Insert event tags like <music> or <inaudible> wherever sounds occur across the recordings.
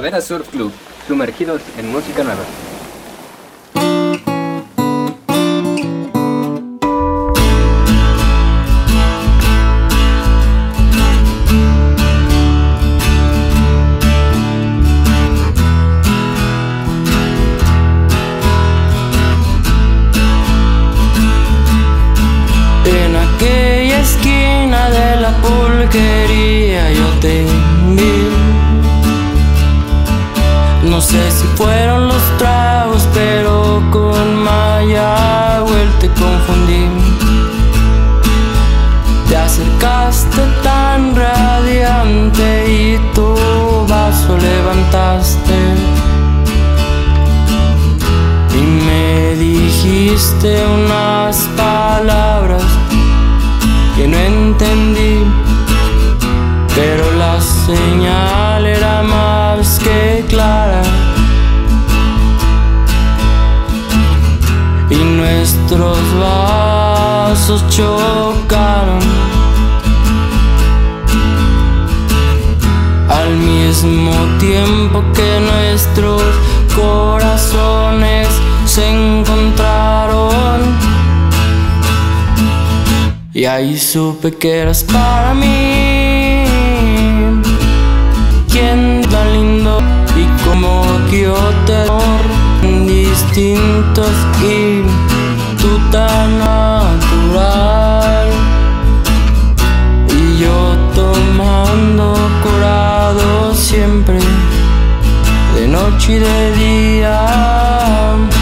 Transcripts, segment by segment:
Calavera Surf Club, sumergidos en música nueva. Chocaron al mismo tiempo que nuestros corazones se encontraron. Y ahí supe que eras para mí. Quien tan lindo y como yo te adoro, distintos y tú tan siempre, de noche y de día.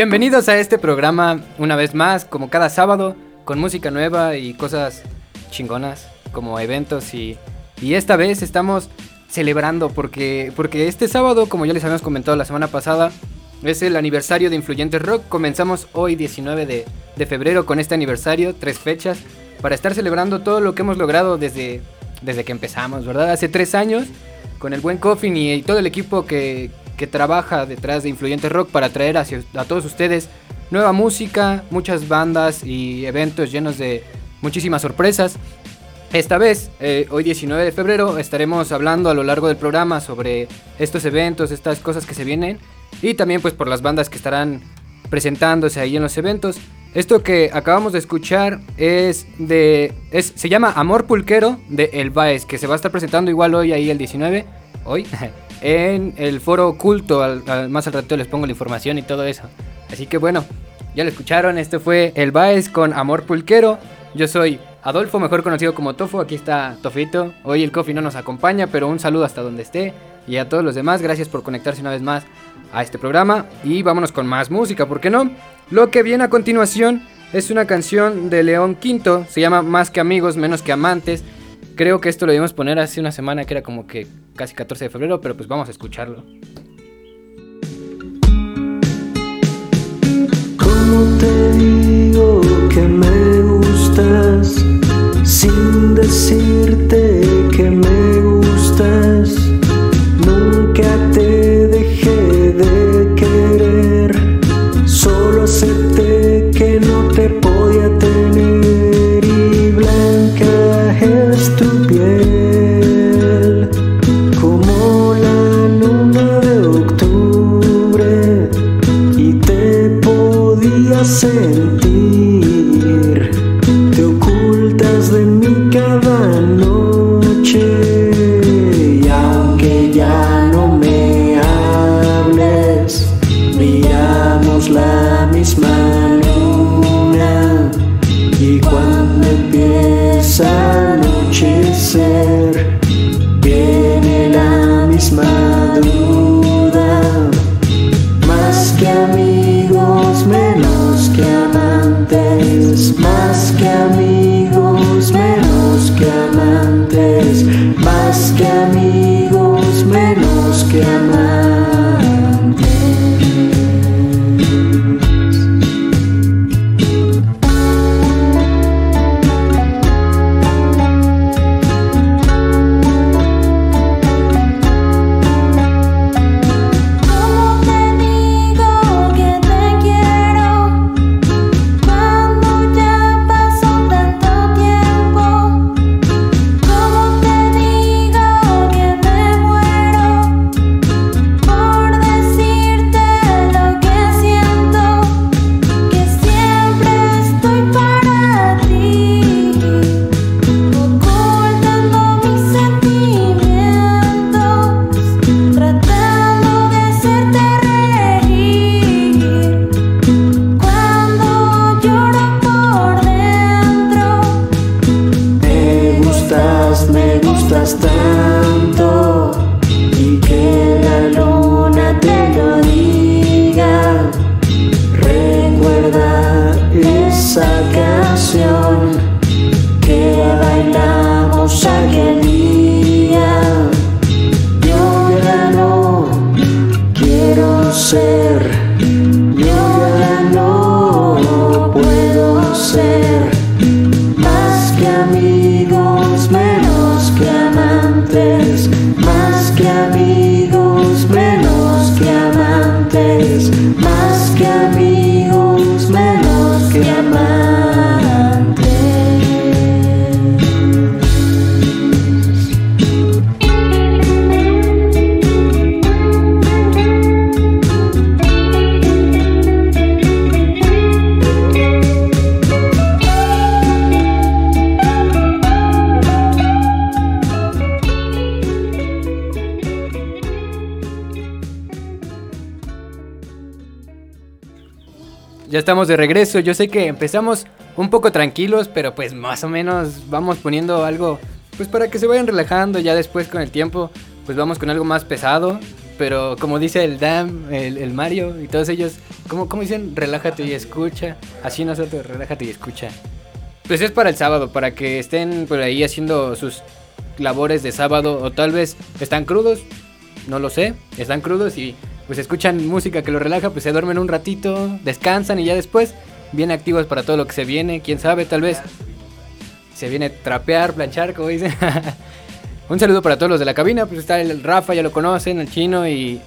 Bienvenidos a este programa una vez más, como cada sábado, con música nueva y cosas chingonas, como eventos y, y esta vez estamos celebrando porque, porque este sábado, como ya les habíamos comentado la semana pasada, es el aniversario de Influyentes Rock. Comenzamos hoy 19 de, de febrero con este aniversario, tres fechas, para estar celebrando todo lo que hemos logrado desde, desde que empezamos, ¿verdad? Hace tres años, con el buen Coffin y, y todo el equipo que, que trabaja detrás de Influyentes Rock para traer a todos ustedes nueva música, muchas bandas y eventos llenos de muchísimas sorpresas. Esta vez, eh, hoy 19 de febrero, estaremos hablando a lo largo del programa sobre estos eventos, estas cosas que se vienen y también pues por las bandas que estarán presentándose ahí en los eventos. Esto que acabamos de escuchar es de es, se llama Amor Pulquero de El Baez, que se va a estar presentando igual hoy ahí el 19, hoy <laughs> <laughs> en el foro oculto, al, más al rato les pongo la información y todo eso. Así que bueno, ya lo escucharon, este fue El Baez con Amor Pulquero. Yo soy Adolfo, mejor conocido como Tofo, aquí está Tofito. Hoy el Coffee no nos acompaña, pero un saludo hasta donde esté. Y a todos los demás, gracias por conectarse una vez más a este programa. Y vámonos con más música, ¿por qué no? Lo que viene a continuación es una canción de León Quinto, se llama Más que amigos, menos que amantes. Creo que esto lo debimos poner hace una semana que era como que casi 14 de febrero, pero pues vamos a escucharlo. ¿Cómo te digo que me gustas sin decirte que me de regreso. Yo sé que empezamos un poco tranquilos, pero pues más o menos vamos poniendo algo, pues para que se vayan relajando. Ya después con el tiempo, pues vamos con algo más pesado. Pero como dice el Dam, el, Mario y todos ellos, como cómo dicen? Relájate y escucha. Así nosotros, relájate y escucha. Pues es para el sábado, para que estén por ahí haciendo sus labores de sábado o tal vez están crudos, no lo sé, están crudos y pues escuchan música que los relaja, pues se duermen un ratito, descansan y ya después bien activos para todo lo que se viene, quién sabe, tal vez se viene trapear, planchar, como dicen. <laughs> un saludo para todos los de la cabina, pues está el Rafa, ya lo conocen, el chino y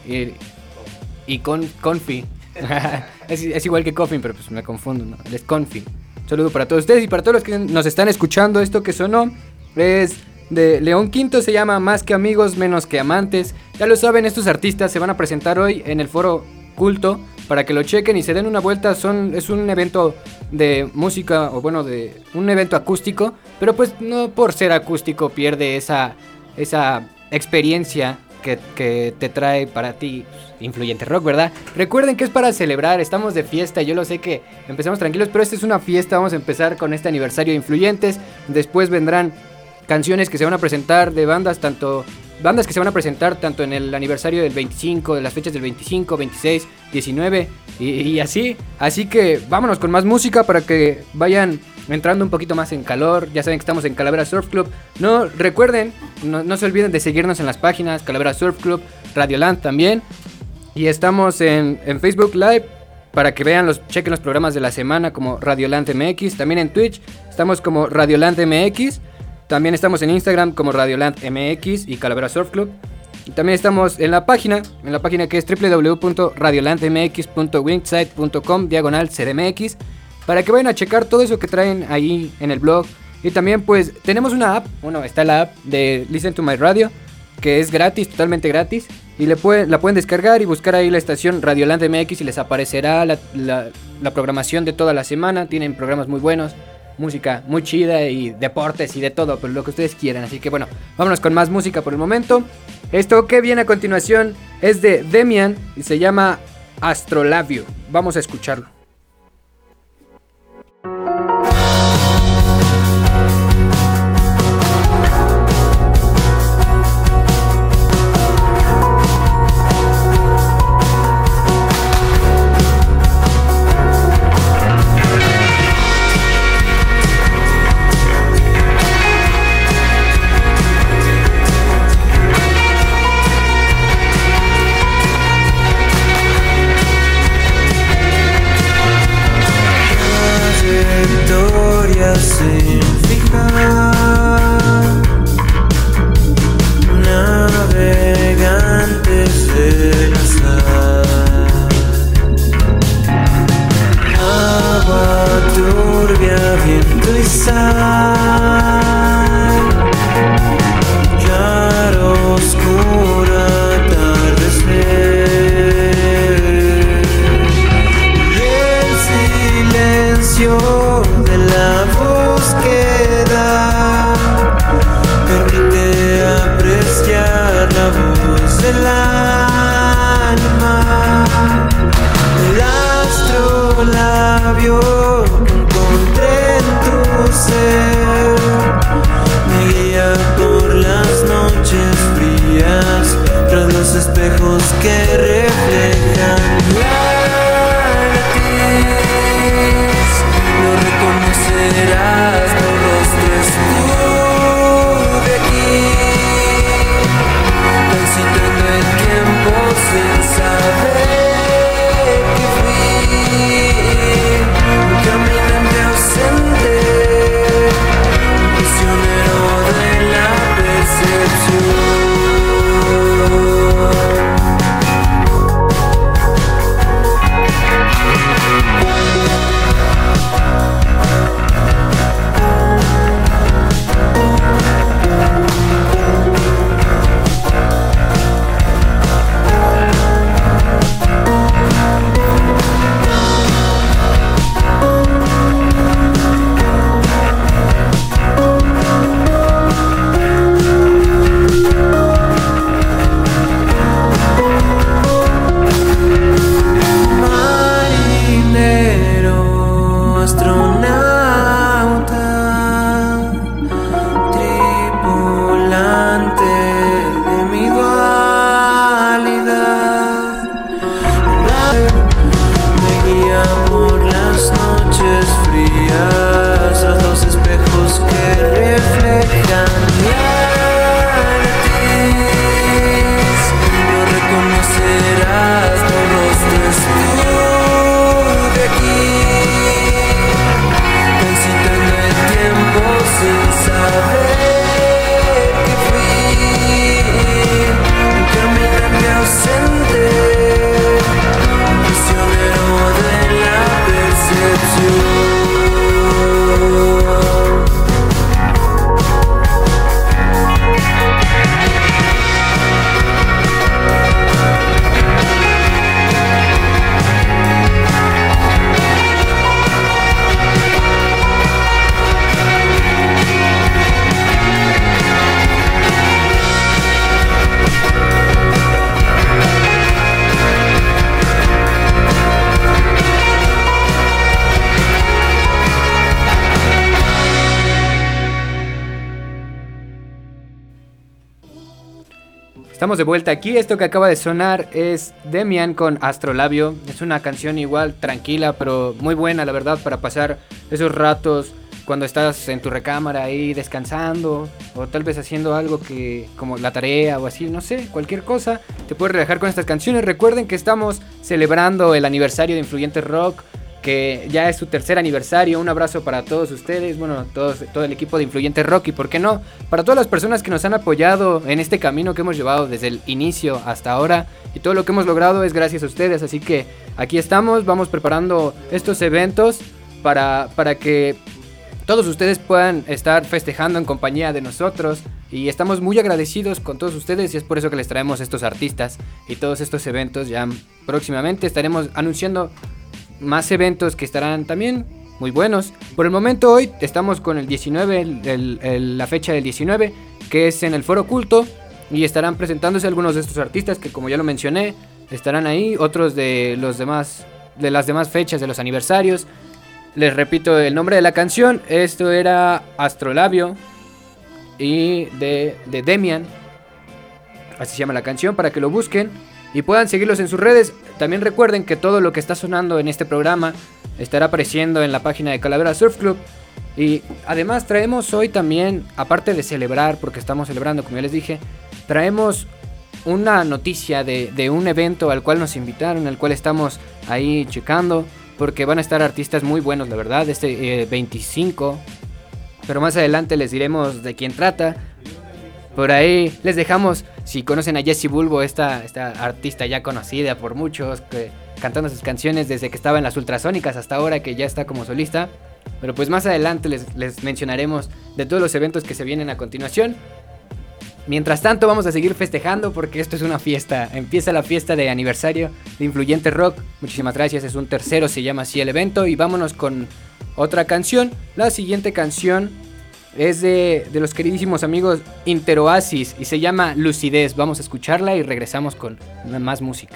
y, con Confi. <laughs> es, igual que Coffin, pero pues me confundo, ¿no? Él es Confi. Un saludo para todos ustedes y para todos los que nos están escuchando. Esto que sonó es de León Quinto, se llama Más que amigos, menos que amantes. Ya lo saben, estos artistas se van a presentar hoy en el foro culto para que lo chequen y se den una vuelta. Son, es un evento de música, o bueno, de un evento acústico, pero pues no por ser acústico pierde esa, esa experiencia que, que te trae para ti influyente rock, ¿verdad? Recuerden que es para celebrar, estamos de fiesta, yo lo sé que empezamos tranquilos, pero esta es una fiesta, vamos a empezar con este aniversario de influyentes, después vendrán canciones que se van a presentar de bandas tanto bandas que se van a presentar tanto en el aniversario del 25, de las fechas del 25, 26, 19 y, así. Así que vámonos con más música para que vayan entrando un poquito más en calor. Ya saben que estamos en Calavera Surf Club. No recuerden, no, no se olviden de seguirnos en las páginas Calavera Surf Club, Radioland también. Y estamos en, en Facebook Live para que vean los chequen los programas de la semana como Radioland MX, también en Twitch estamos como Radioland MX. También estamos en Instagram como Radioland MX y Calavera Surf Club. También estamos en la página, en la página que es www.radiolandmx.wixsite.com diagonal CDMX para que vayan a checar todo eso que traen ahí en el blog. Y también pues tenemos una app, bueno, está la app de Listen to My Radio, que es gratis, totalmente gratis. Y le pueden, la pueden descargar y buscar ahí la estación Radioland MX y les aparecerá la- la programación de toda la semana. Tienen programas muy buenos, música muy chida y deportes y de todo, pero lo que ustedes quieran. Así que bueno, vámonos con más música por el momento. Esto que viene a continuación es de Demian y se llama Astrolabio. Vamos a escucharlo. De vuelta aquí. Esto que acaba de sonar es Demian con Astrolabio. Es una canción igual tranquila, pero muy buena, la verdad, para pasar esos ratos cuando estás en tu recámara ahí descansando o tal vez haciendo algo que como la tarea o así, no sé, cualquier cosa, te puedes relajar con estas canciones. Recuerden que estamos celebrando el aniversario de Influyente Rock, que ya es su tercer aniversario. Un abrazo para todos ustedes, bueno, todos, todo el equipo de Influyente Rock y por qué no, para todas las personas que nos han apoyado en este camino que hemos llevado desde el inicio hasta ahora y todo lo que hemos logrado es gracias a ustedes. Así que aquí estamos, vamos preparando estos eventos para, para que todos ustedes puedan estar festejando en compañía de nosotros y estamos muy agradecidos con todos ustedes y es por eso que les traemos estos artistas y todos estos eventos ya próximamente estaremos anunciando más eventos que estarán también muy buenos. Por el momento hoy estamos con el 19, el- el- el- la fecha del 19, que es en el Foro Culto y estarán presentándose algunos de estos artistas que como ya lo mencioné, estarán ahí, otros de los demás de las demás fechas de los aniversarios. Les repito el nombre de la canción, esto era Astrolabio y de, de Demian. Así se llama la canción para que lo busquen y puedan seguirlos en sus redes. También recuerden que todo lo que está sonando en este programa estará apareciendo en la página de Calavera Surf Club. Y además traemos hoy también, aparte de celebrar, porque estamos celebrando, como ya les dije, traemos una noticia de, un evento al cual nos invitaron, al cual estamos ahí checando, porque van a estar artistas muy buenos, la verdad, este eh, 25. Pero más adelante les diremos de quién trata. Por ahí les dejamos, si conocen a Jessie Bulbo, esta, esta artista ya conocida por muchos, que, cantando sus canciones desde que estaba en las ultrasónicas hasta ahora que ya está como solista. Pero pues más adelante les, les mencionaremos de todos los eventos que se vienen a continuación. Mientras tanto vamos a seguir festejando porque esto es una fiesta. Empieza la fiesta de aniversario de Influyente Rock. Muchísimas gracias, es un tercero, se llama así el evento. Y vámonos con otra canción. La siguiente canción es de, los queridísimos amigos Interoasis y se llama Lucidez. Vamos a escucharla y regresamos con más música.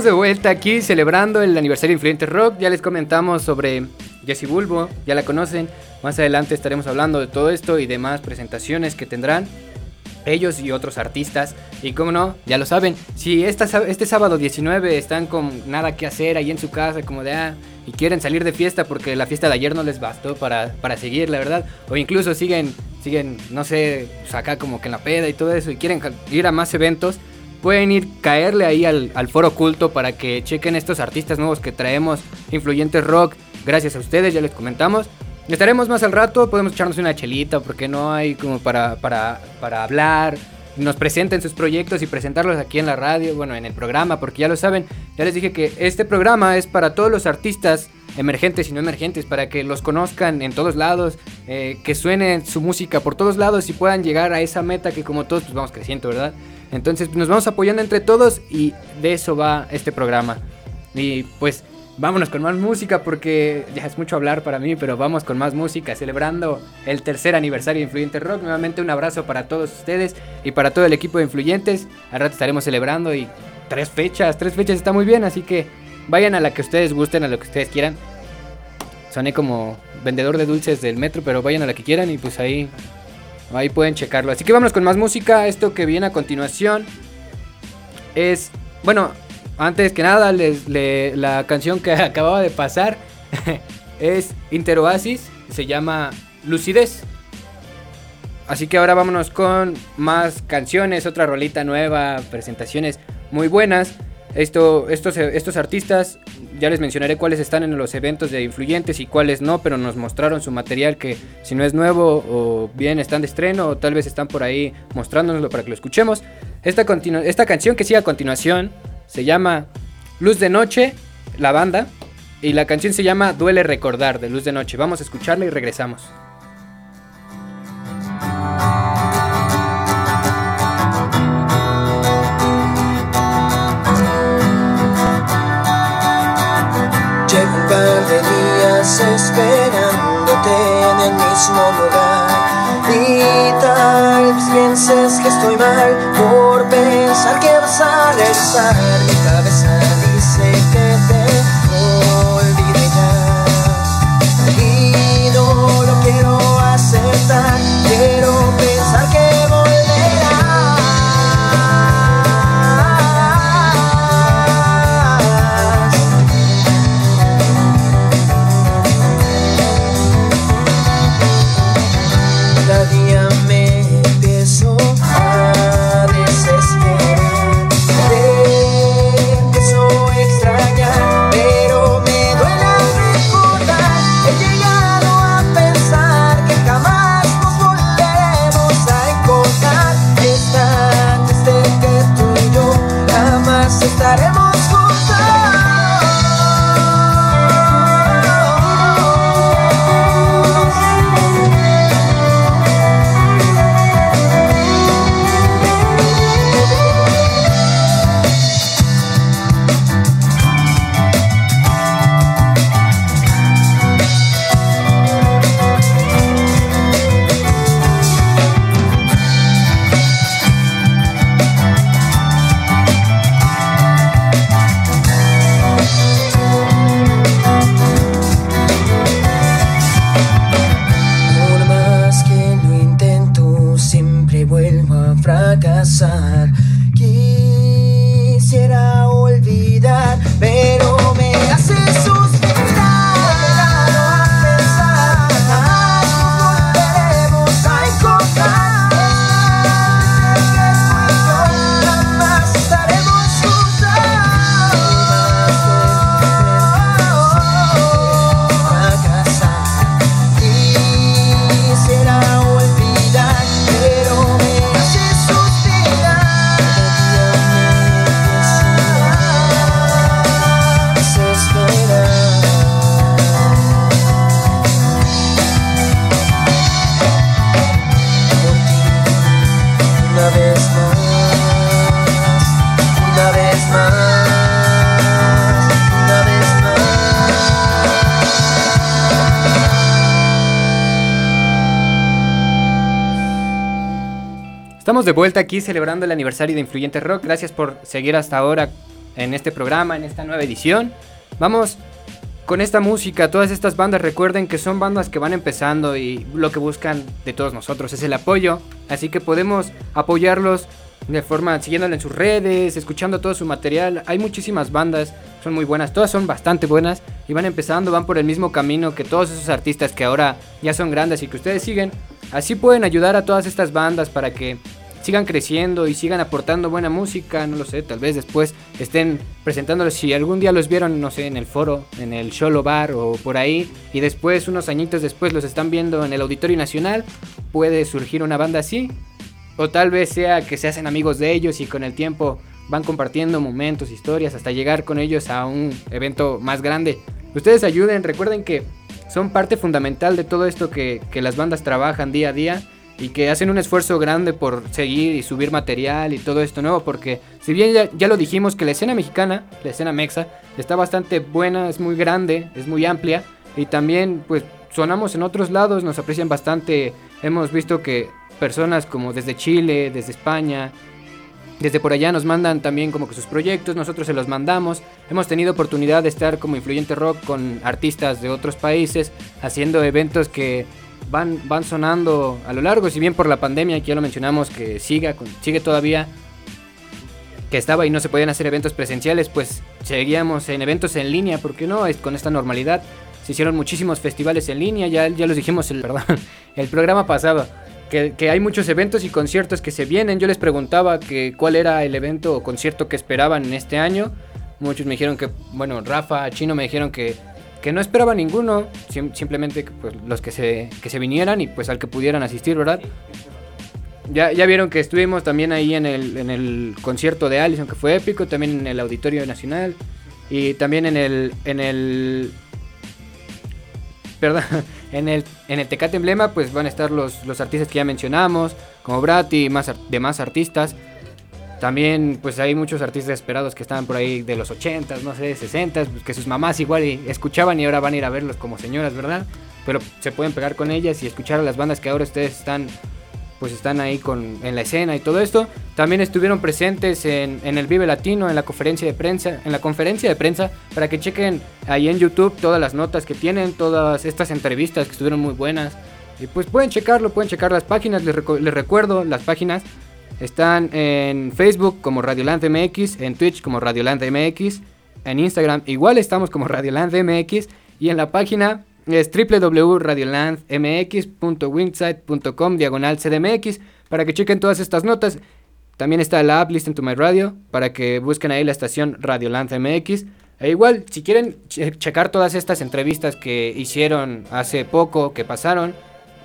Estamos de vuelta aquí celebrando el aniversario de Influyente Rock. Ya les comentamos sobre Jessie Bulbo, ya la conocen. Más adelante estaremos hablando de todo esto y demás presentaciones que tendrán ellos y otros artistas. Y como no, ya lo saben, si esta, este sábado 19 están con nada que hacer ahí en su casa, como de ah, y quieren salir de fiesta porque la fiesta de ayer no les bastó para, para seguir, la verdad, o incluso siguen, siguen, no sé, pues acá como que en la peda y todo eso, y quieren ir a más eventos. Pueden ir, caerle ahí al, al foro oculto para que chequen estos artistas nuevos que traemos, influyentes rock, gracias a ustedes, ya les comentamos. Estaremos más al rato, podemos echarnos una chelita porque no hay como para, para, para hablar. Nos presenten sus proyectos y presentarlos aquí en la radio, bueno, en el programa, porque ya lo saben, ya les dije que este programa es para todos los artistas emergentes y no emergentes, para que los conozcan en todos lados, eh, que suene su música por todos lados y puedan llegar a esa meta que como todos pues, vamos creciendo, ¿verdad? Entonces nos vamos apoyando entre todos y de eso va este programa. Y pues vámonos con más música porque ya es mucho hablar para mí, pero vamos con más música, celebrando el tercer aniversario de Influyente Rock. Nuevamente un abrazo para todos ustedes y para todo el equipo de Influyentes. Al rato estaremos celebrando y tres fechas, tres fechas está muy bien, así que vayan a la que ustedes gusten, a lo que ustedes quieran. Soné como vendedor de dulces del metro, pero vayan a la que quieran y pues ahí, ahí pueden checarlo. Así que vámonos con más música. Esto que viene a continuación es, bueno, antes que nada, les, le- la canción que <laughs> acababa de pasar <laughs> es Interoasis, se llama Lucidez. Así que ahora vámonos con más canciones, otra rolita nueva, presentaciones muy buenas. Esto, estos, estos artistas, ya les mencionaré cuáles están en los eventos de influyentes y cuáles no, pero nos mostraron su material que si no es nuevo o bien están de estreno o tal vez están por ahí mostrándonoslo para que lo escuchemos. Esta, esta canción que sigue a continuación se llama Luz de Noche, la banda, y la canción se llama Duele Recordar de Luz de Noche. Vamos a escucharla y regresamos. Y tal vez pienses que estoy mal por pensar que vas a regresar de vuelta aquí celebrando el aniversario de Influyente Rock. Gracias por seguir hasta ahora en este programa, en esta nueva edición. Vamos con esta música, todas estas bandas recuerden que son bandas que van empezando y lo que buscan de todos nosotros es el apoyo, así que podemos apoyarlos de forma siguiéndolo en sus redes, escuchando todo su material. Hay muchísimas bandas, son muy buenas, todas son bastante buenas y van empezando, van por el mismo camino que todos esos artistas que ahora ya son grandes y que ustedes siguen. Así pueden ayudar a todas estas bandas para que sigan creciendo y sigan aportando buena música, no lo sé, tal vez después estén presentándolos si algún día los vieron, no sé, en el foro, en el Solo Bar o por ahí y después unos añitos después los están viendo en el Auditorio Nacional, puede surgir una banda así. O tal vez sea que se hacen amigos de ellos y con el tiempo van compartiendo momentos, historias hasta llegar con ellos a un evento más grande. Ustedes ayuden, recuerden que son parte fundamental de todo esto que, que las bandas trabajan día a día y que hacen un esfuerzo grande por seguir y subir material y todo esto nuevo, porque si bien ya, ya, lo dijimos que la escena mexicana, la escena mexa, está bastante buena, es muy grande, es muy amplia, y también pues sonamos en otros lados, nos aprecian bastante, hemos visto que personas como desde Chile, desde España, desde por allá nos mandan también como que sus proyectos, nosotros se los mandamos. Hemos tenido oportunidad de estar como influyente rock con artistas de otros países, haciendo eventos que van, van sonando a lo largo, si bien por la pandemia, que ya lo mencionamos, que siga, sigue todavía, que estaba y no se podían hacer eventos presenciales, pues seguíamos en eventos en línea, porque no, con esta normalidad. Se hicieron muchísimos festivales en línea, ya, ya los dijimos el, <laughs> perdón, el programa pasado. Que, que, hay muchos eventos y conciertos que se vienen. Yo les preguntaba que cuál era el evento o concierto que esperaban en este año. Muchos me dijeron que, bueno, Rafa, Chino me dijeron que, que no esperaba ninguno, sim simplemente pues, los que se, que se vinieran y pues al que pudieran asistir, ¿verdad? Ya, ya vieron que estuvimos también ahí en el, en el concierto de Allison, que fue épico, también en el Auditorio Nacional y también en el, en el perdón, <laughs> en el, en el Tecate Emblema pues van a estar los, los artistas que ya mencionamos, como Brati y más, demás artistas. También pues hay muchos artistas esperados que estaban por ahí de los 80, no sé, 60, pues, que sus mamás igual escuchaban y ahora van a ir a verlos como señoras, ¿verdad? Pero se pueden pegar con ellas y escuchar a las bandas que ahora ustedes están pues están ahí con, en la escena y todo esto. También estuvieron presentes en, en, el Vive Latino, en la conferencia de prensa, en la conferencia de prensa, para que chequen ahí en YouTube todas las notas que tienen, todas estas entrevistas que estuvieron muy buenas. Y pues pueden checarlo, pueden checar las páginas, les, recu les recuerdo, las páginas están en Facebook como Radioland MX, en Twitch como Radioland MX, en Instagram igual estamos como Radioland MX y en la página es www.radiolandmx.winsite.com diagonal para que chequen todas estas notas. También está la app Listen to My Radio para que busquen ahí la estación Radioland MX. E igual, si quieren che checar todas estas entrevistas que hicieron hace poco, que pasaron,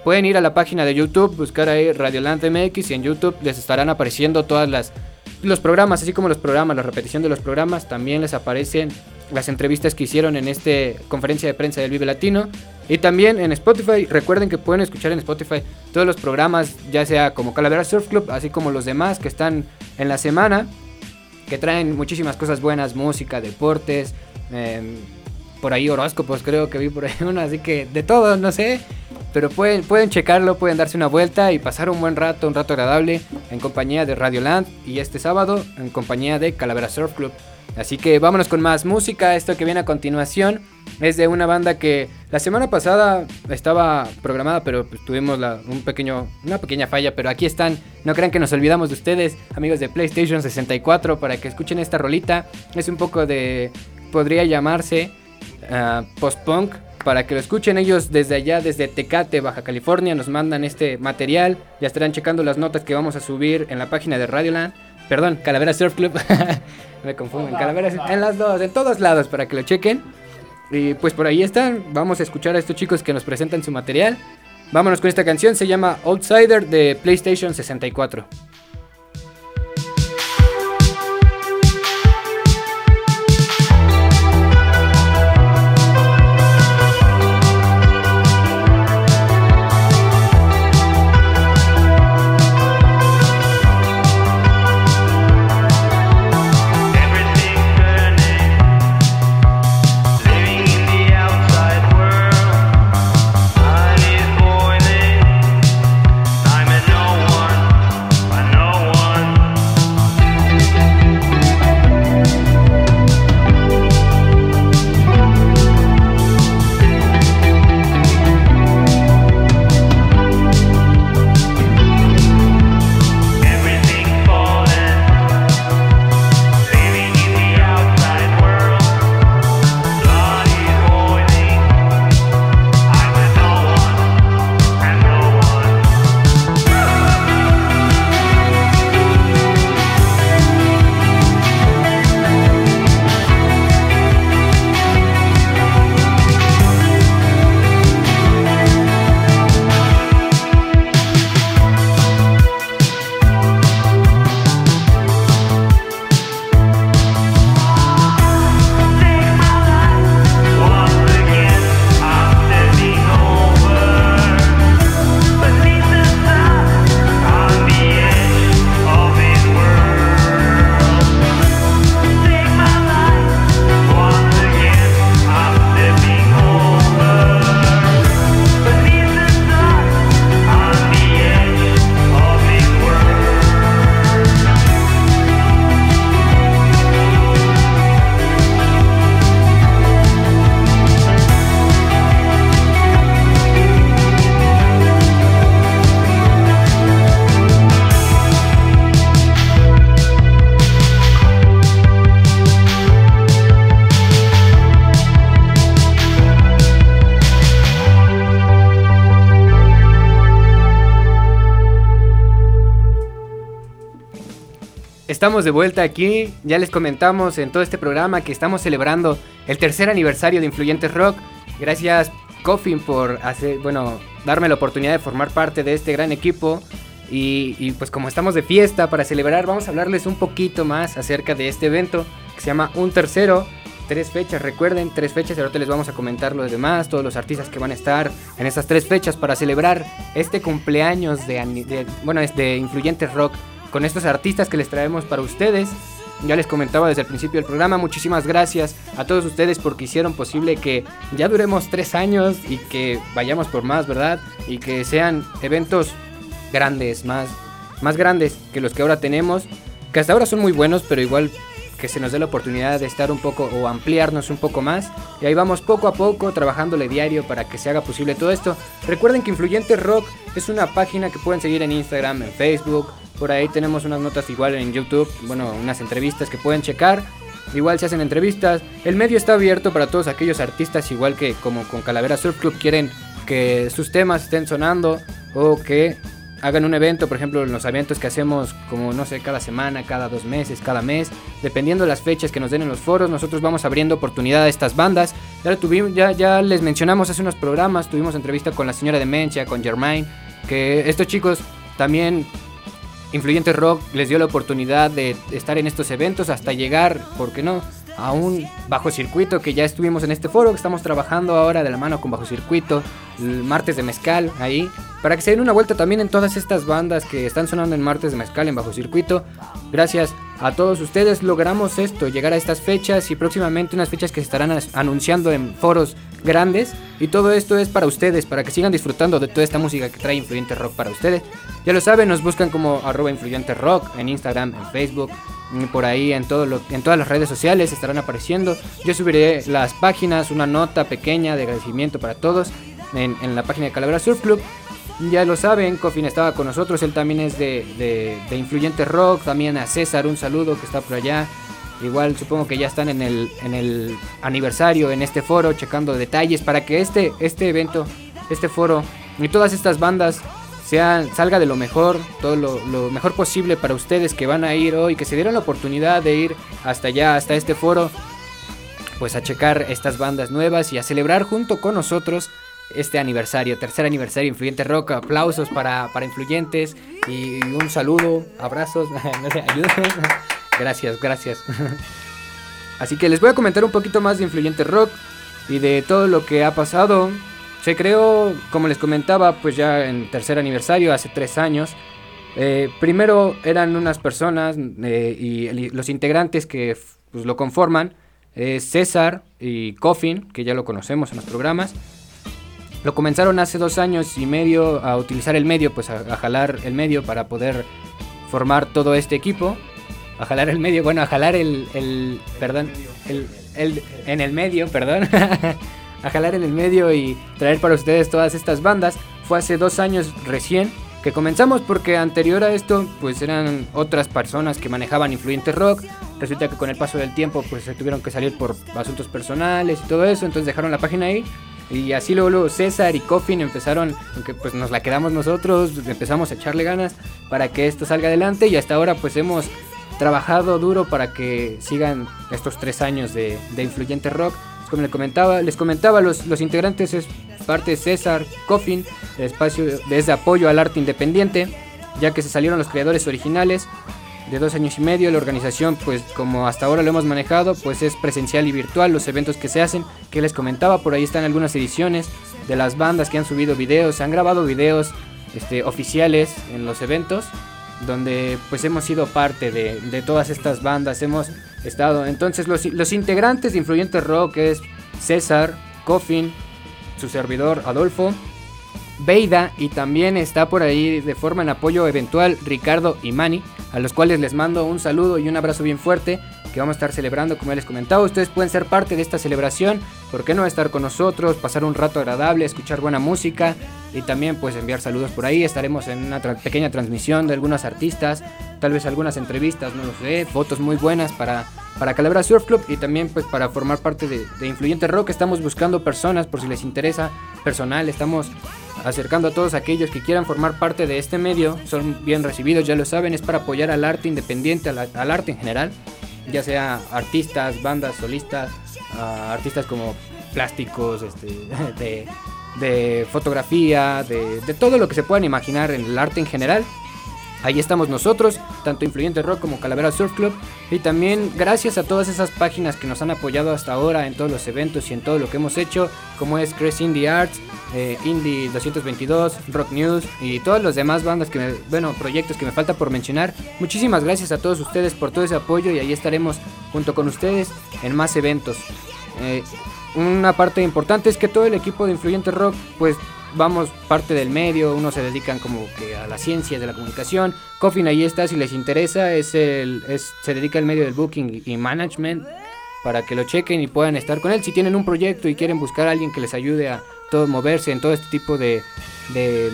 pueden ir a la página de YouTube, buscar ahí Radioland MX y en YouTube les estarán apareciendo todas las los programas, así como los programas, la repetición de los programas, también les aparecen las entrevistas que hicieron en esta conferencia de prensa del Vive Latino. Y también en Spotify, recuerden que pueden escuchar en Spotify todos los programas, ya sea como Calavera Surf Club, así como los demás que están en la semana, que traen muchísimas cosas buenas, música, deportes, eh, por ahí horóscopos, creo que vi por ahí <laughs> uno, así que de todo, no sé. Pero pueden, pueden checarlo, pueden darse una vuelta y pasar un buen rato, un rato agradable en compañía de Radioland y este sábado en compañía de Calavera Surf Club. Así que vámonos con más música. Esto que viene a continuación es de una banda que la semana pasada estaba programada, pero pues, tuvimos la, un pequeño, una pequeña falla. Pero aquí están. No crean que nos olvidamos de ustedes, amigos de PlayStation 64, para que escuchen esta rolita. Es un poco de. podría llamarse uh, post-punk. Para que lo escuchen ellos desde allá, desde Tecate, Baja California, nos mandan este material. Ya estarán checando las notas que vamos a subir en la página de Radioland. Perdón, Calavera Surf Club. <laughs> Me confundo. En Calaveras, en las dos, en todos lados, para que lo chequen. Y pues por ahí están. Vamos a escuchar a estos chicos que nos presentan su material. Vámonos con esta canción. Se llama Outsider de PlayStation 64. De vuelta aquí. Ya les comentamos en todo este programa que estamos celebrando el tercer aniversario de Influyentes Rock. Gracias, Coffin, por hacer, bueno, darme la oportunidad de formar parte de este gran equipo. Y, pues como estamos de fiesta para celebrar, vamos a hablarles un poquito más acerca de este evento que se llama Un Tercero. Tres fechas, recuerden, tres fechas. Ahorita les vamos a comentar los demás, todos los artistas que van a estar en estas tres fechas para celebrar este cumpleaños de, bueno, de Influyentes Rock con estos artistas que les traemos para ustedes. Ya les comentaba desde el principio del programa, muchísimas gracias a todos ustedes porque hicieron posible que ya duremos tres años y que vayamos por más, ¿verdad? Y que sean eventos grandes, más, más grandes que los que ahora tenemos, que hasta ahora son muy buenos, pero igual que se nos dé la oportunidad de estar un poco o ampliarnos un poco más. Y ahí vamos poco a poco trabajándole diario para que se haga posible todo esto. Recuerden que Influyente Rock es una página que pueden seguir en Instagram, en Facebook. Por ahí tenemos unas notas igual en YouTube, bueno, unas entrevistas que pueden checar. Igual se hacen entrevistas. El medio está abierto para todos aquellos artistas, igual que como con Calavera Surf Club quieren que sus temas estén sonando o que hagan un evento, por ejemplo, los eventos que hacemos como no sé, cada semana, cada dos meses, cada mes, dependiendo de las fechas que nos den en los foros, nosotros vamos abriendo oportunidad a estas bandas. Ya, tuvimos, ya, ya les mencionamos hace unos programas, tuvimos entrevista con la señora Demencia, con Germain, que estos chicos también Influyente Rock les dio la oportunidad de estar en estos eventos hasta llegar, ¿por qué no? A un bajo circuito que ya estuvimos en este foro, que estamos trabajando ahora de la mano con bajo circuito, martes de mezcal ahí, para que se den una vuelta también en todas estas bandas que están sonando en martes de mezcal en bajo circuito. Gracias a todos ustedes logramos esto, llegar a estas fechas y próximamente unas fechas que se estarán anunciando en foros grandes y todo esto es para ustedes, para que sigan disfrutando de toda esta música que trae Influyente Rock para ustedes. Ya lo saben, nos buscan como arroba Influyente Rock en Instagram, en Facebook, y por ahí en, en todas las redes sociales estarán apareciendo. Yo subiré las páginas, una nota pequeña de agradecimiento para todos en, la página de Calavera Surf Club. Ya lo saben, Coffin estaba con nosotros, él también es de, de, de Influyente Rock, también a César, un saludo que está por allá. Igual supongo que ya están en el, en el aniversario, en este foro, checando detalles para que este, este evento, este foro y todas estas bandas sean, salga de lo mejor, todo lo, lo mejor posible para ustedes que van a ir hoy, que se dieron la oportunidad de ir hasta allá, hasta este foro, pues a checar estas bandas nuevas y a celebrar junto con nosotros este aniversario, tercer aniversario Influyente Rock. Aplausos para, para Influyentes y un saludo, abrazos, <laughs> no. Gracias, gracias. <laughs> Así que les voy a comentar un poquito más de Influyente Rock y de todo lo que ha pasado. Se creó, como les comentaba, pues ya en tercer aniversario, hace tres años. Eh, primero eran unas personas eh, y los integrantes que pues, lo conforman, eh, César y Coffin, que ya lo conocemos en los programas. Lo comenzaron hace dos años y medio a utilizar el medio, pues a, jalar el medio para poder formar todo este equipo. A jalar el medio, bueno, a jalar el, el perdón, el, el- en el medio, perdón. <laughs> a jalar en el medio y traer para ustedes todas estas bandas. Fue hace dos años recién que comenzamos porque anterior a esto pues eran otras personas que manejaban influyente rock. Resulta que con el paso del tiempo pues se tuvieron que salir por asuntos personales y todo eso, entonces dejaron la página ahí. Y así luego, César y Coffin empezaron, aunque pues nos la quedamos nosotros, empezamos a echarle ganas para que esto salga adelante y hasta ahora pues hemos trabajado duro para que sigan estos tres años de, de influyente rock. Como les comentaba, les comentaba los, los integrantes es parte de César, Coffin, el espacio es de apoyo al arte independiente, ya que se salieron los creadores originales de dos años y medio. La organización, pues como hasta ahora lo hemos manejado, pues es presencial y virtual los eventos que se hacen. Que les comentaba, por ahí están algunas ediciones de las bandas que han subido videos, han grabado videos este, oficiales en los eventos donde pues hemos sido parte de, todas estas bandas, hemos estado. Entonces los, los integrantes de Influyente Rock es César, Coffin, su servidor Adolfo, Beida y también está por ahí de forma en apoyo eventual Ricardo y Mani, a los cuales les mando un saludo y un abrazo bien fuerte que vamos a estar celebrando como ya les comentaba. Ustedes pueden ser parte de esta celebración, ¿por qué no estar con nosotros, pasar un rato agradable, escuchar buena música y también pues enviar saludos por ahí? Estaremos en una pequeña transmisión de algunos artistas, tal vez algunas entrevistas, no lo sé, fotos muy buenas para para Calavera Surf Club y también pues para formar parte de, de Influyente Rock. Estamos buscando personas por si les interesa personal. Estamos acercando a todos aquellos que quieran formar parte de este medio. Son bien recibidos, ya lo saben. Es para apoyar al arte independiente, al, al arte en general. Ya sea artistas, bandas, solistas, ah, artistas como plásticos, este, <laughs> de, de fotografía, de, todo lo que se puedan imaginar en el arte en general. Ahí estamos nosotros, tanto Influyente Rock como Calavera Surf Club. Y también gracias a todas esas páginas que nos han apoyado hasta ahora en todos los eventos y en todo lo que hemos hecho, como es Crest Indie Arts, eh, Indie 222, Rock News y todas las demás bandas que me, bueno, proyectos que me falta por mencionar. Muchísimas gracias a todos ustedes por todo ese apoyo y ahí estaremos junto con ustedes en más eventos. Eh, una parte importante es que todo el equipo de Influyente Rock, pues vamos parte del medio, unos se dedican como que a la ciencia de la comunicación. Coffin ahí está, si les interesa, es el, es, se dedica al medio del booking y management para que lo chequen y puedan estar con él. Si tienen un proyecto y quieren buscar a alguien que les ayude a todo moverse en todo este tipo de, de,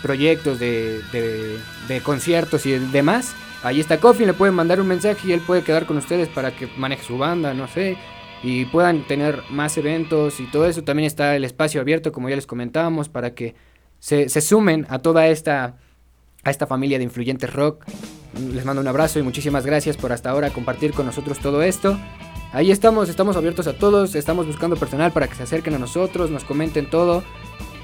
proyectos, de, de, de conciertos y demás, ahí está Coffin, le pueden mandar un mensaje y él puede quedar con ustedes para que maneje su banda, no sé, y puedan tener más eventos y todo eso. También está el espacio abierto, como ya les comentábamos, para que se, se sumen a toda esta, a esta familia de influyentes rock. Les mando un abrazo y muchísimas gracias por hasta ahora compartir con nosotros todo esto. Ahí estamos, estamos abiertos a todos, estamos buscando personal para que se acerquen a nosotros, nos comenten todo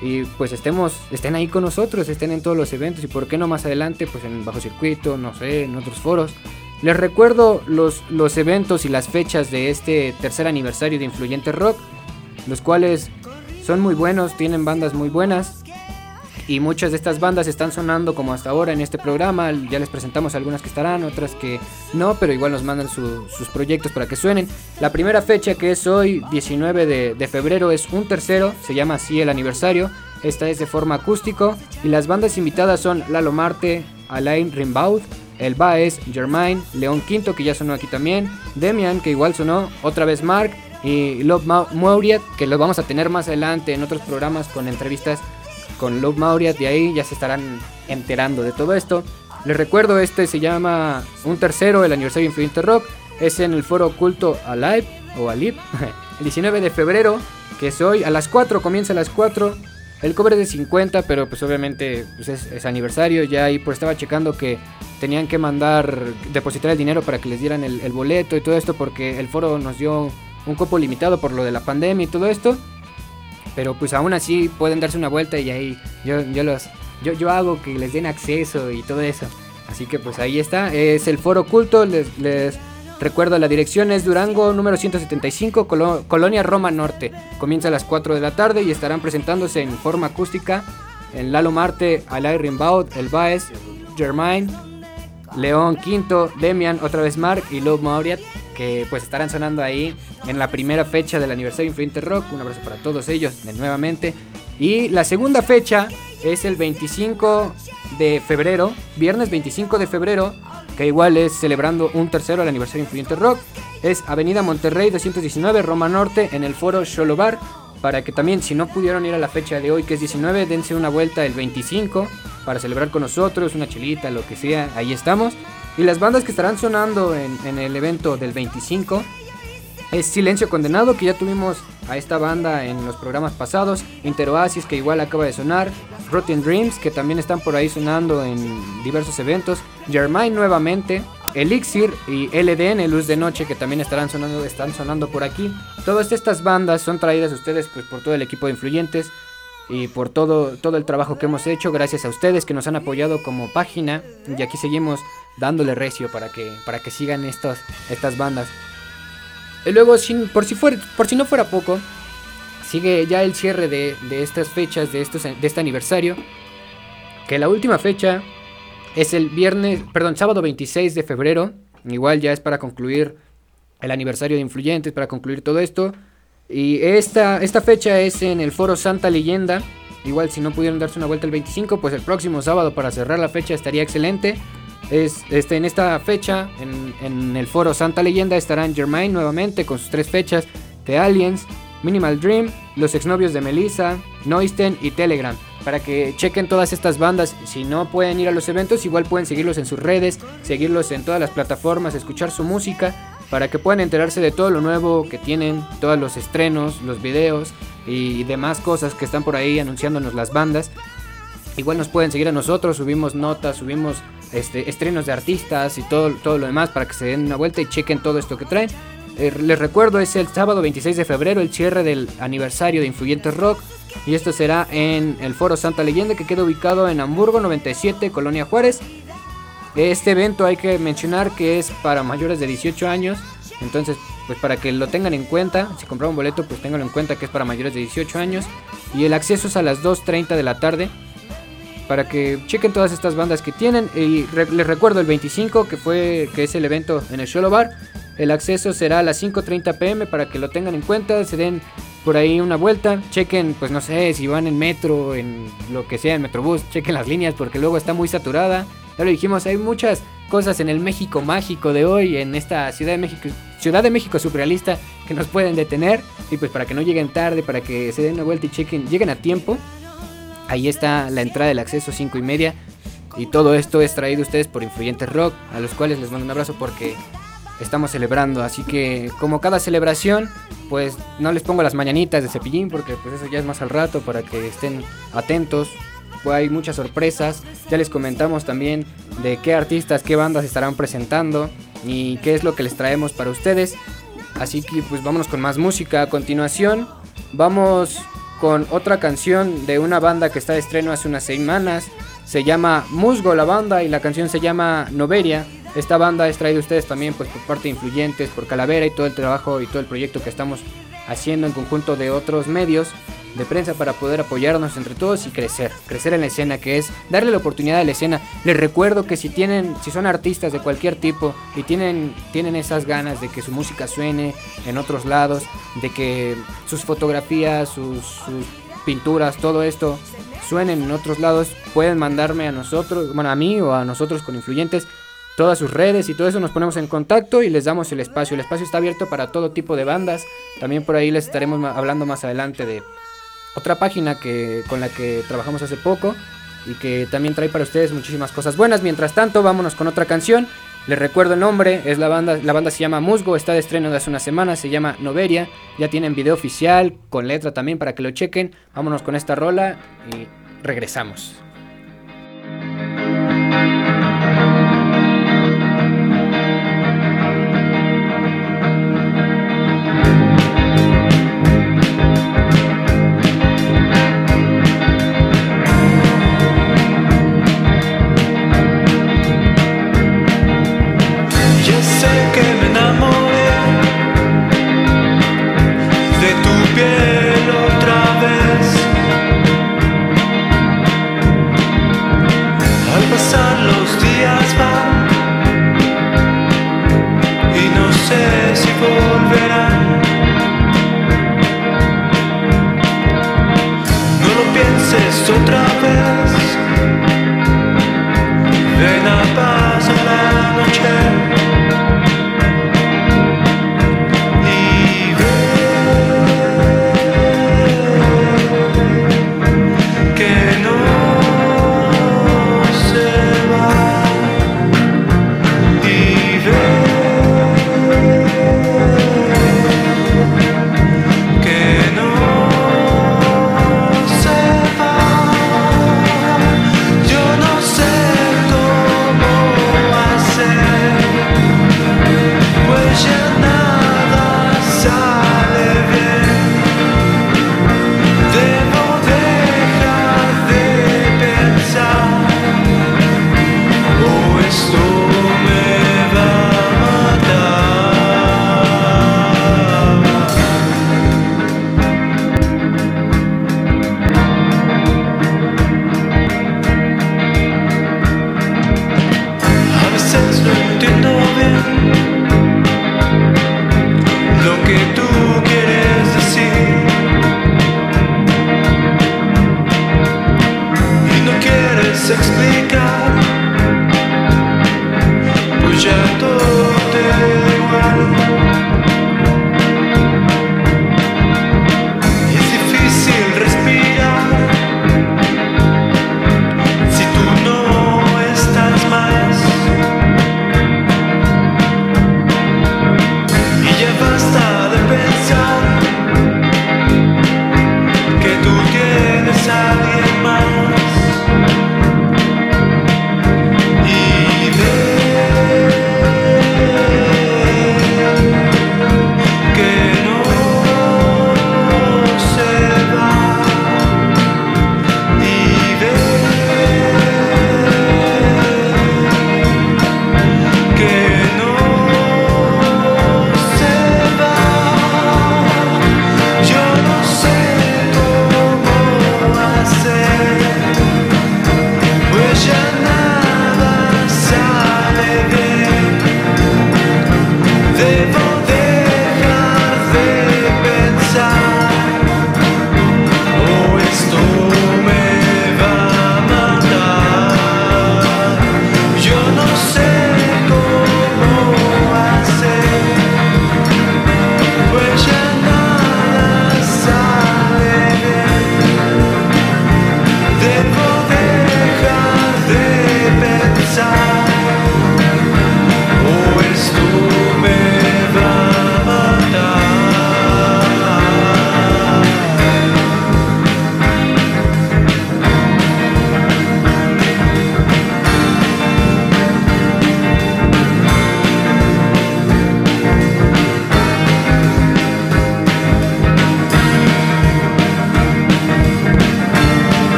y pues estemos, estén ahí con nosotros, estén en todos los eventos y por qué no más adelante, pues en bajo circuito, no sé, en otros foros. Les recuerdo los, los eventos y las fechas de este tercer aniversario de Influyente Rock, los cuales son muy buenos, tienen bandas muy buenas. Y muchas de estas bandas están sonando como hasta ahora en este programa. Ya les presentamos algunas que estarán, otras que no, pero igual nos mandan su- sus proyectos para que suenen. La primera fecha que es hoy, 19 de, febrero, es un tercero, se llama así el aniversario. Esta es de forma acústico. Y las bandas invitadas son Lalo Marte, Alain Rimbaud, El Baez, Germain, León Quinto, que ya sonó aquí también, Demian, que igual sonó, otra vez Mark, y Love Ma- Mauriat, que lo vamos a tener más adelante en otros programas con entrevistas con Love Mauriat, de ahí ya se estarán enterando de todo esto. Les recuerdo, este se llama un tercero, el aniversario Influyente Rock, es en el foro oculto Alive, o Alip, <laughs> el 19 de febrero, que es hoy, a las 4, comienza a las 4. El cover es de 50, pero pues obviamente pues es, es aniversario, ya ahí pues estaba checando que tenían que mandar, depositar el dinero para que les dieran el, el boleto y todo esto, porque el foro nos dio un cupo limitado por lo de la pandemia y todo esto. Pero pues aún así pueden darse una vuelta y ahí yo, yo los yo, yo hago que les den acceso y todo eso. Así que pues ahí está. Es el foro oculto. Les, les recuerdo la dirección es Durango número 175, Colo- Colonia Roma Norte. Comienza a las 4 de la tarde y estarán presentándose en forma acústica en Lalo Marte, Alay Rimbaud, El Baez, Germain, León Quinto, Demian, otra vez Mark y Love Mauriat, que pues estarán sonando ahí en la primera fecha del aniversario de Influente Rock. Un abrazo para todos ellos de nuevamente. Y la segunda fecha es el 25 de febrero, viernes 25 de febrero, que igual es celebrando un tercero al aniversario de Influente Rock. Es Avenida Monterrey 219, Roma Norte, en el foro Sholo Bar. Para que también, si no pudieron ir a la fecha de hoy, que es 19, dense una vuelta el 25 para celebrar con nosotros, una chelita, lo que sea, ahí estamos. Y las bandas que estarán sonando en, el evento del 25 es Silencio Condenado, que ya tuvimos a esta banda en los programas pasados. Interoasis, que igual acaba de sonar. Rotten Dreams, que también están por ahí sonando en diversos eventos. Germain nuevamente. Elixir y LDN, Luz de Noche, que también estarán sonando, están sonando por aquí. Todas estas bandas son traídas a ustedes pues, por todo el equipo de influyentes y por todo, todo el trabajo que hemos hecho, gracias a ustedes que nos han apoyado como página. Y aquí seguimos dándole recio para que, para que sigan estos, estas bandas. Y luego, sin- por, si por si no fuera poco, sigue ya el cierre de, de estas fechas, de, estos, de este aniversario. Que la última fecha es el viernes, perdón, sábado 26 de febrero. Igual ya es para concluir el aniversario de Influyentes, para concluir todo esto. Y esta, esta fecha es en el foro Santa Leyenda. Igual si no pudieron darse una vuelta el 25, pues el próximo sábado para cerrar la fecha estaría excelente. Es, este, en esta fecha, en, el foro Santa Leyenda, estarán Germain nuevamente con sus tres fechas: The Aliens, Minimal Dream, Los exnovios de Melissa, Noisten y Telegram. Para que chequen todas estas bandas. Si no pueden ir a los eventos, igual pueden seguirlos en sus redes, seguirlos en todas las plataformas, escuchar su música. Para que puedan enterarse de todo lo nuevo que tienen, todos los estrenos, los videos y demás cosas que están por ahí anunciándonos las bandas. Igual nos pueden seguir a nosotros, subimos notas, subimos este, estrenos de artistas y todo, todo lo demás para que se den una vuelta y chequen todo esto que traen. Eh, les recuerdo, es el sábado 26 de febrero, el cierre del aniversario de Influyentes Rock. Y esto será en el Foro Santa Leyenda que queda ubicado en Hamburgo 97, Colonia Juárez. Este evento hay que mencionar que es para mayores de 18 años. Entonces, pues para que lo tengan en cuenta, si compran un boleto, pues ténganlo en cuenta que es para mayores de 18 años. Y el acceso es a las 2.30 de la tarde. Para que chequen todas estas bandas que tienen. Y les recuerdo el 25, que fue que es el evento en el Solo Bar. El acceso será a las 5.30 pm para que lo tengan en cuenta, se den por ahí una vuelta, chequen, pues no sé, si van en metro, en lo que sea, en Metrobús, chequen las líneas porque luego está muy saturada. Ya lo dijimos, hay muchas cosas en el México mágico de hoy, en esta Ciudad de México, Ciudad de México surrealista que nos pueden detener y pues para que no lleguen tarde, para que se den una vuelta y chequen, lleguen a tiempo. Ahí está la entrada del acceso 5 y media. Y todo esto es traído a ustedes por Influyentes Rock, a los cuales les mando un abrazo porque estamos celebrando. Así que como cada celebración, pues no les pongo las mañanitas de cepillín porque pues eso ya es más al rato para que estén atentos. Pues hay muchas sorpresas. Ya les comentamos también de qué artistas, qué bandas estarán presentando y qué es lo que les traemos para ustedes. Así que pues vámonos con más música. A continuación vamos con otra canción de una banda que está de estreno hace unas semanas. Se llama Musgo la banda y la canción se llama Noveria. Esta banda es traída ustedes también pues por parte de Influyentes, por Calavera y todo el trabajo y todo el proyecto que estamos haciendo en conjunto de otros medios de prensa para poder apoyarnos entre todos y crecer, crecer en la escena, que es darle la oportunidad a la escena. Les recuerdo que si tienen, si son artistas de cualquier tipo y tienen, tienen esas ganas de que su música suene en otros lados, de que sus fotografías, sus, sus pinturas, todo esto suenen en otros lados, pueden mandarme a nosotros, bueno, a mí o a nosotros con influyentes todas sus redes y todo eso nos ponemos en contacto y les damos el espacio. El espacio está abierto para todo tipo de bandas. También por ahí les estaremos hablando más adelante de otra página que con la que trabajamos hace poco y que también trae para ustedes muchísimas cosas buenas. Mientras tanto, vámonos con otra canción. Les recuerdo el nombre, es la banda, la banda se llama Musgo, está de estreno de hace unas semanas, se llama Noveria, ya tienen video oficial con letra también para que lo chequen. Vámonos con esta rola y regresamos.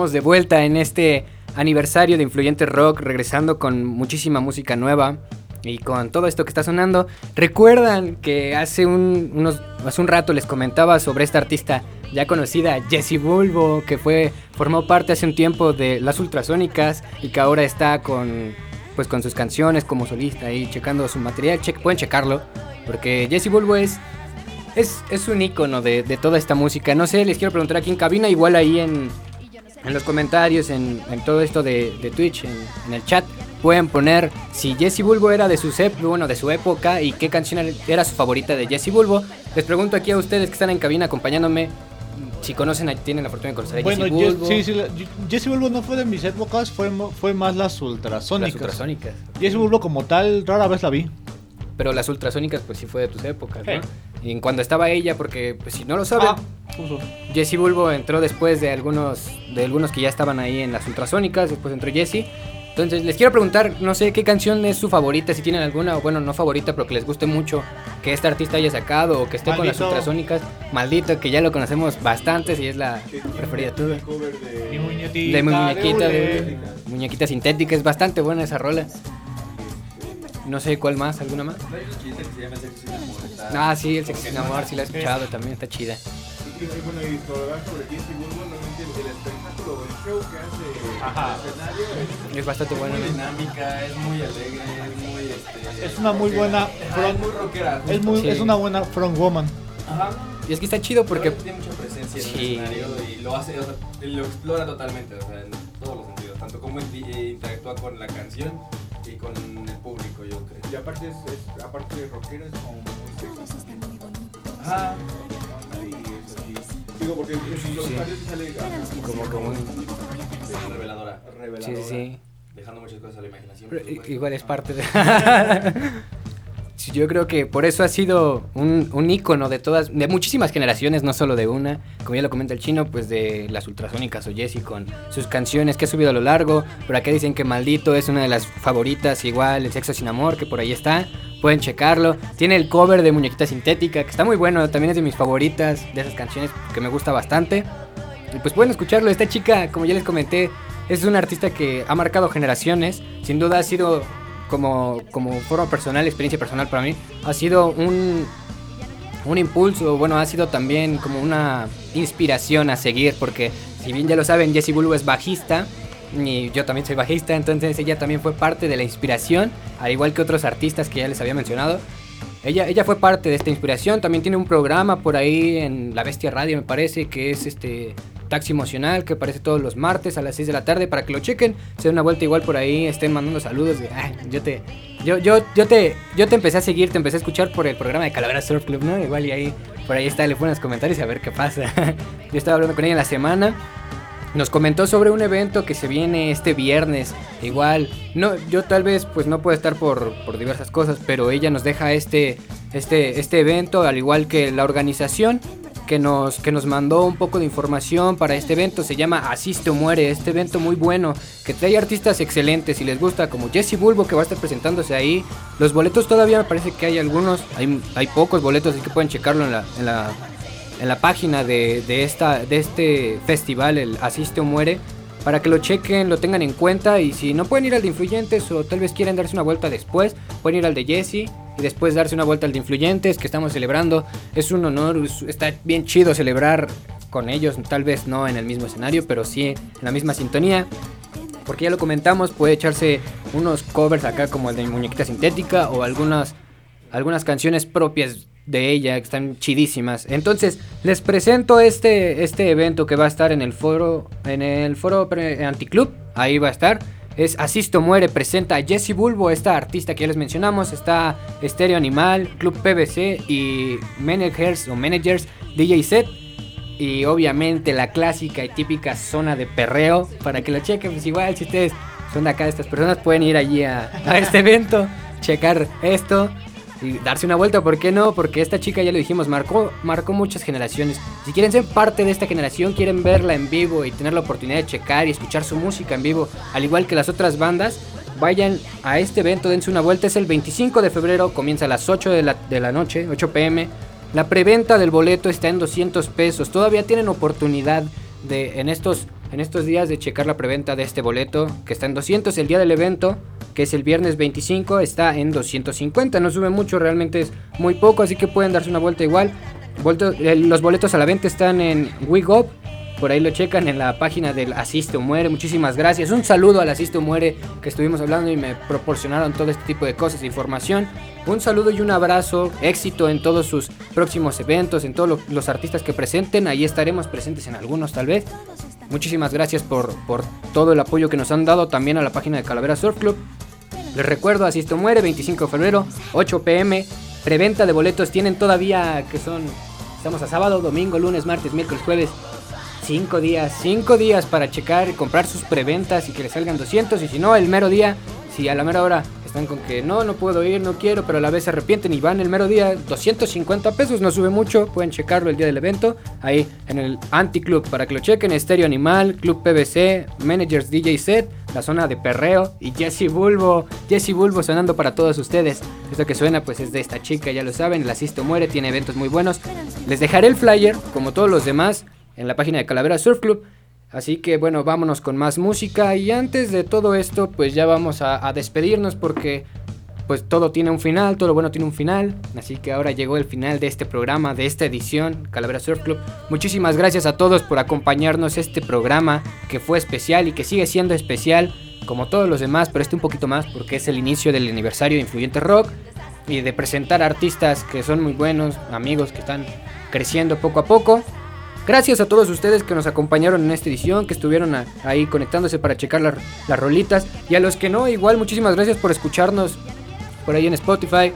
Estamos de vuelta en este aniversario de Influyente Rock, regresando con muchísima música nueva y con todo esto que está sonando. Recuerdan que hace un, unos, hace un rato les comentaba sobre esta artista ya conocida, Jessie Bulbo, que fue formó parte hace un tiempo de las Ultrasónicas y que ahora está con pues con sus canciones como solista y checando su material. Che- pueden checarlo porque Jessie Bulbo es es, es un icono de, de toda esta música. No sé, les quiero preguntar aquí en cabina, igual ahí en, en los comentarios, en, en todo esto de, de Twitch, en, en el chat, pueden poner si Jesse Bulbo era de su, ep- bueno, de su época y qué canción era su favorita de Jesse Bulbo. Les pregunto aquí a ustedes que están en cabina acompañándome si conocen, tienen la fortuna de conocer a Bueno, Jesse Bulbo. sí, sí, la- Jesse Bulbo no fue de mis épocas, fue, más las las ultrasónicas. ultrasónicas. Jesse Bulbo como tal, rara vez la vi. Pero las ultrasónicas, pues sí fue de tus épocas, ¿no? En cuando estaba ella, porque pues, si no lo saben, Ah. Jesse Bulbo entró después de algunos de algunos que ya estaban ahí en las ultrasónicas, después entró Jesse. Entonces les quiero preguntar, no sé qué canción es su favorita, si tienen alguna, o bueno, no favorita, pero que les guste mucho que esta artista haya sacado o que esté con las ultrasónicas. Maldito, que ya lo conocemos bastante y es la preferida tuya. Muñequita. De mi muñequita, de muñequita sintética, es bastante buena esa rola. No sé cuál más, alguna más. Ah, sí, el sexo sin amor, sí la he escuchado también, está chida. Y, y bueno, y para hablar sobre Jesse Bulbo, realmente el, el espectáculo, el show que hace Ajá. en el escenario es Es bastante muy ¿no? dinámica, es muy alegre, es muy este, Es una muy buena front, muy rockera. es, muy, Sí. es una buena frontwoman. Ajá. Y es que está chido porque tiene mucha presencia en el escenario y lo hace, o sea, lo explora totalmente, o sea, en todos los sentidos, tanto como eh, interactúa con la canción y con público, yo creo. Y aparte, es, es- aparte de rockero, es como muy sexy. Ajá. Ahí es así. Digo, porque en sus comentarios sale ah, como, como un... Es reveladora, reveladora. sí, sí. dejando muchas cosas a la imaginación. Pero igual es parte de... <laughs> Yo creo que por eso ha sido un, un ícono de todas, de muchísimas generaciones, no solo de una. Como ya lo comenta el chino, pues de las ultrasónicas o Jessie con sus canciones que ha subido a lo largo. Por acá dicen que Maldito es una de las favoritas, igual El Sexo Sin Amor, que por ahí está. Pueden checarlo. Tiene el cover de Muñequita Sintética, que está muy bueno, también es de mis favoritas, de esas canciones que me gusta bastante. Y pues pueden escucharlo. Esta chica, como ya les comenté, es una artista que ha marcado generaciones. Sin duda ha sido como, como forma personal, experiencia personal para mí, ha sido un, un impulso, bueno, ha sido también como una inspiración a seguir, porque si bien ya lo saben, Jessie Bulbo es bajista, y yo también soy bajista, entonces ella también fue parte de la inspiración, al igual que otros artistas que ya les había mencionado. Ella, ella fue parte de esta inspiración, también tiene un programa por ahí en La Bestia Radio, me parece, que es este Taxi Emocional, que aparece todos los martes a las 6 de la tarde, para que lo chequen, se den una vuelta igual por ahí, estén mandando saludos "Ay, yo te, yo, yo, yo te, yo te empecé a seguir, te empecé a escuchar por el programa de Calavera Surf Club, ¿no? Igual y ahí, por ahí está, le ponen los comentarios a ver qué pasa. <laughs> yo estaba hablando con ella la semana, nos comentó sobre un evento que se viene este viernes. Igual, no, yo tal vez pues no puedo estar por, por diversas cosas, pero ella nos deja este, este, este evento, al igual que la organización que nos, que nos mandó un poco de información para este evento. Se llama Asiste o Muere, este evento muy bueno, que trae artistas excelentes. Si les gusta, como Jesse Bulbo, que va a estar presentándose ahí. Los boletos todavía me parece que hay algunos, hay, hay pocos boletos, así que pueden checarlo en la, en la, en la página de, de, esta, de este festival, el Asiste o Muere, para que lo chequen, lo tengan en cuenta y si no pueden ir al de Influyentes o tal vez quieren darse una vuelta después, pueden ir al de Jesse y después darse una vuelta al de Influyentes que estamos celebrando. Es un honor, es- está bien chido celebrar con ellos, tal vez no en el mismo escenario, pero sí en la misma sintonía. Porque ya lo comentamos, puede echarse unos covers acá como el de Muñequita Sintética o algunas, algunas canciones propias de ella que están chidísimas. Entonces, les presento este, este evento que va a estar en el foro, en el foro Anticlub, ahí va a estar. Es Asisto Muere, presenta a Jessie Bulbo, esta artista que ya les mencionamos. Está Estéreo Animal, Club PBC y Managers o Managers DJ Set. Y obviamente la clásica y típica zona de perreo. Para que lo chequen, pues igual si ustedes son de acá de estas personas pueden ir allí a, a este evento, checar esto y darse una vuelta, ¿por qué no? Porque esta chica, ya lo dijimos, marcó, marcó muchas generaciones. Si quieren ser parte de esta generación, quieren verla en vivo y tener la oportunidad de checar y escuchar su música en vivo, al igual que las otras bandas, vayan a este evento, dense una vuelta. Es el 25 de febrero, comienza a las 8 de la, de la noche, 8 pm. La preventa del boleto está en 200 pesos. Todavía tienen oportunidad de en estos en estos días de checar la preventa de este boleto, que está en 200 el día del evento, que es el viernes 25, está en 250. No sube mucho, realmente es muy poco, así que pueden darse una vuelta igual. Eh, los boletos a la venta están en WeGo. Por ahí lo checan en la página del Asiste o Muere. Muchísimas gracias. Un saludo al Asiste o Muere que estuvimos hablando y me proporcionaron todo este tipo de cosas, de información. Un saludo y un abrazo. Éxito en todos sus próximos eventos, en todos lo- los artistas que presenten. Ahí estaremos presentes en algunos tal vez. Muchísimas gracias por, por todo el apoyo que nos han dado también a la página de Calavera Surf Club. Les recuerdo, Asisto Muere, 25 de febrero, 8 pm. Preventa de boletos tienen todavía, que son, estamos a sábado, domingo, lunes, martes, miércoles, jueves. 5 días, 5 días para checar y comprar sus preventas y que les salgan 200. Y si no, el mero día, si a la mera hora están con que no, no puedo ir, no quiero, pero a la vez se arrepienten y van el mero día, 250 pesos, no sube mucho, pueden checarlo el día del evento, ahí en el Anticlub, para que lo chequen, Estéreo Animal, Club PBC, Managers DJ Set, la zona de perreo y Jesse Bulbo, Jesse Bulbo sonando para todos ustedes. Esto que suena pues es de esta chica, ya lo saben, el Asisto Muere, tiene eventos muy buenos. Les dejaré el flyer, como todos los demás, en la página de Calavera Surf Club. Así que bueno, vámonos con más música y antes de todo esto pues ya vamos a, despedirnos porque pues todo tiene un final, todo bueno tiene un final. Así que ahora llegó el final de este programa, de esta edición, Calavera Surf Club. Muchísimas gracias a todos por acompañarnos este programa que fue especial y que sigue siendo especial como todos los demás, pero este un poquito más porque es el inicio del aniversario de Influyente Rock y de presentar artistas que son muy buenos, amigos que están creciendo poco a poco. Gracias a todos ustedes que nos acompañaron en esta edición, que estuvieron ahí conectándose para checar la- las rolitas. Y a los que no, igual muchísimas gracias por escucharnos por ahí en Spotify,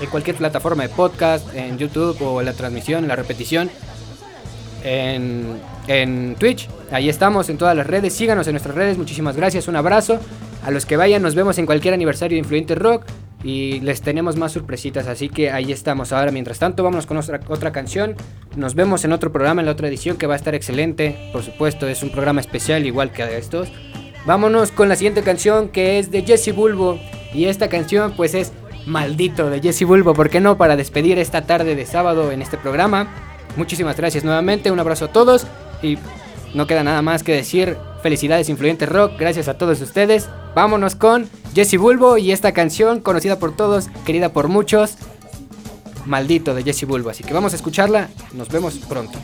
en cualquier plataforma de podcast, en YouTube o la transmisión, la repetición, en, en Twitch. Ahí estamos en todas las redes. Síganos en nuestras redes. Muchísimas gracias. Un abrazo. A los que vayan, nos vemos en cualquier aniversario de Influyente Rock. Y les tenemos más sorpresitas. Así que ahí estamos. Ahora, mientras tanto, vámonos con otra, otra canción. Nos vemos en otro programa, en la otra edición, que va a estar excelente. Por supuesto, es un programa especial, igual que estos. Vámonos con la siguiente canción, que es de Jesse Bulbo. Y esta canción, pues es Maldito de Jesse Bulbo. ¿Por qué no? Para despedir esta tarde de sábado en este programa. Muchísimas gracias nuevamente. Un abrazo a todos. Y no queda nada más que decir felicidades Influyente Rock, gracias a todos ustedes. Vámonos con Jesse Bulbo y esta canción conocida por todos, querida por muchos, Maldito de Jesse Bulbo. Así que vamos a escucharla, nos vemos pronto.